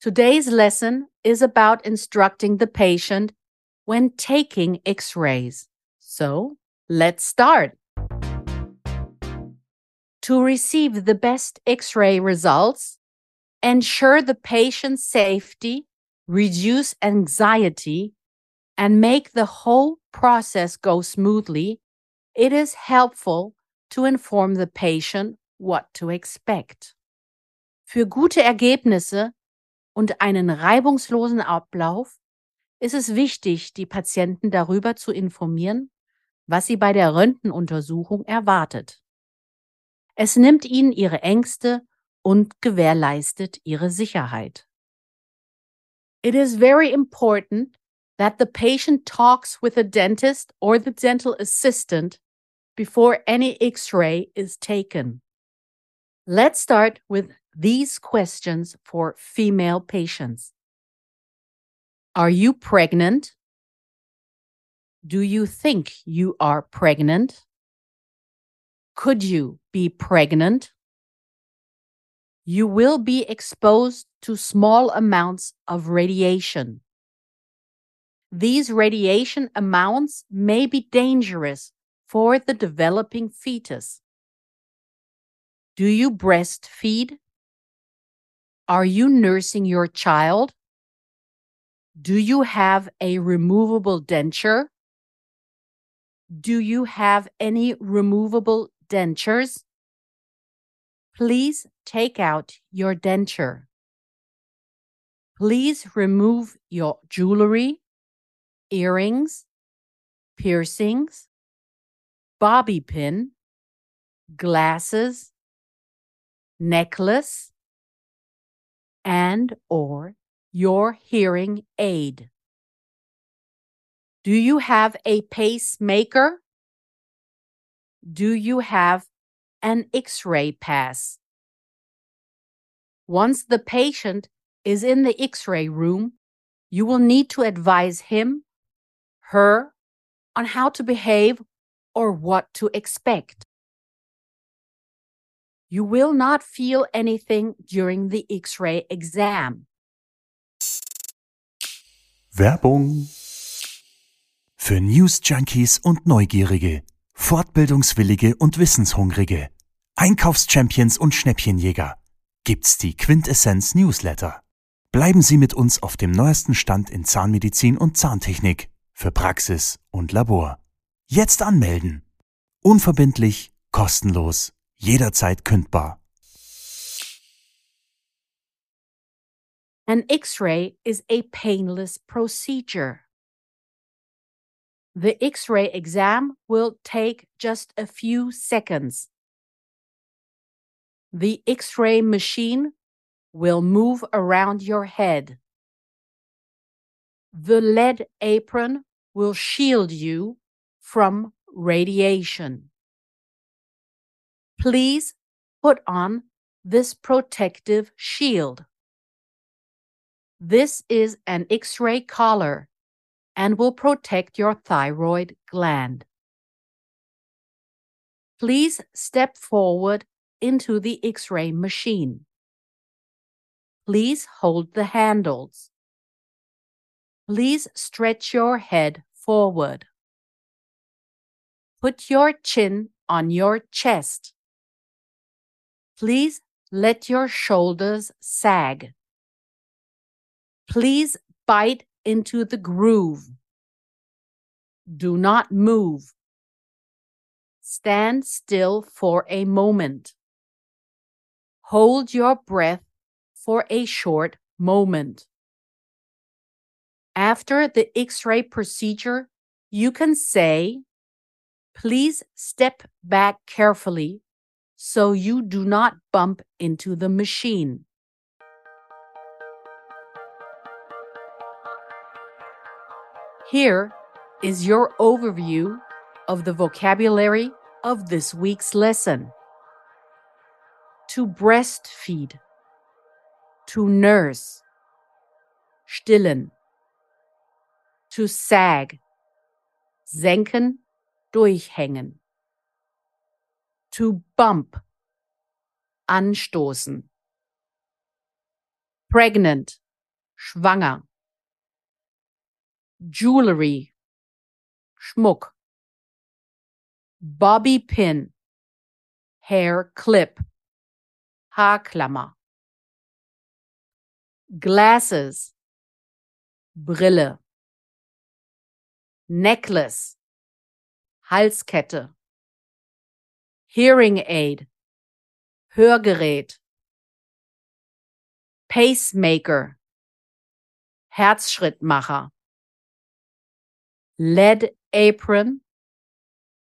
Today's lesson is about instructing the patient when taking x rays. So let's start. To receive the best x ray results, ensure the patient's safety, reduce anxiety, and make the whole process go smoothly, it is helpful to inform the patient what to expect. Für gute Ergebnisse und einen reibungslosen Ablauf ist es wichtig, die Patienten darüber zu informieren, was sie bei der Röntgenuntersuchung erwartet. Es nimmt ihnen ihre Ängste und gewährleistet ihre Sicherheit. It is very important that the patient talks with a dentist or the dental assistant before any x-ray is taken. Let's start with these questions for female patients. Are you pregnant? Do you think you are pregnant? Could you be pregnant? You will be exposed to small amounts of radiation. These radiation amounts may be dangerous for the developing fetus. Do you breastfeed? Are you nursing your child? Do you have a removable denture? Do you have any removable dentures? Please take out your denture. Please remove your jewelry, earrings, piercings, bobby pin, glasses, necklace, and or your hearing aid. Do you have a pacemaker? Do you have an x-ray pass? Once the patient is in the x-ray room, you will need to advise him, her, on how to behave or what to expect. You will not feel anything during the X-ray exam. Werbung für News Junkies und Neugierige, Fortbildungswillige und Wissenshungrige, Einkaufschampions und Schnäppchenjäger gibt's die Quintessenz Newsletter. Bleiben Sie mit uns auf dem neuesten Stand in Zahnmedizin und Zahntechnik für Praxis und Labor. Jetzt anmelden. Unverbindlich, kostenlos jederzeit kündbar. An X-ray is a painless procedure. The X-ray exam will take just a few seconds. The X-ray machine will move around your head. The lead apron will shield you from radiation. Please put on this protective shield. This is an X ray collar and will protect your thyroid gland. Please step forward into the X ray machine. Please hold the handles. Please stretch your head forward. Put your chin on your chest. Please let your shoulders sag. Please bite into the groove. Do not move. Stand still for a moment. Hold your breath for a short moment. After the X ray procedure, you can say, Please step back carefully so you do not bump into the machine. Here is your overview of the vocabulary of this week's lesson. To breastfeed, to nurse, stillen, to sag, senken, durchhängen. To bump, anstoßen. Pregnant, schwanger. Jewelry, Schmuck. Bobby pin, hair clip, Haarklammer. Glasses, Brille. Necklace, Halskette. Hearing aid, Hörgerät. Pacemaker, Herzschrittmacher. Lead apron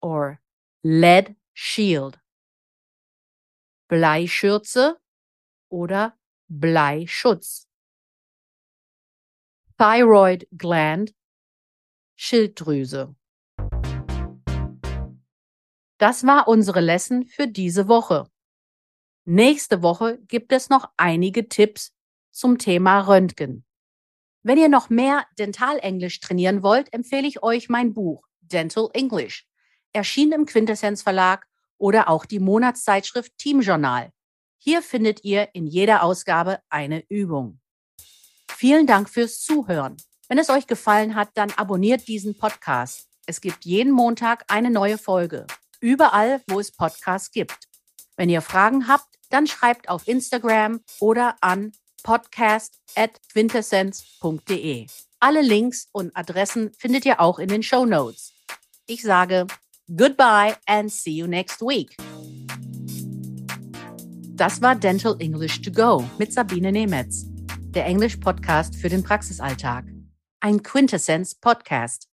or lead shield. Bleischürze oder Bleischutz. Thyroid gland, Schilddrüse. Das war unsere Lesson für diese Woche. Nächste Woche gibt es noch einige Tipps zum Thema Röntgen. Wenn ihr noch mehr Dentalenglisch trainieren wollt, empfehle ich euch mein Buch Dental English, erschienen im Quintessenz Verlag oder auch die Monatszeitschrift Team Journal. Hier findet ihr in jeder Ausgabe eine Übung. Vielen Dank fürs Zuhören. Wenn es euch gefallen hat, dann abonniert diesen Podcast. Es gibt jeden Montag eine neue Folge überall, wo es Podcasts gibt. Wenn ihr Fragen habt, dann schreibt auf Instagram oder an podcast.quintessenz.de. Alle Links und Adressen findet ihr auch in den Show Notes. Ich sage goodbye and see you next week. Das war Dental English to Go mit Sabine Nemetz, der Englisch-Podcast für den Praxisalltag. Ein Quintessenz-Podcast.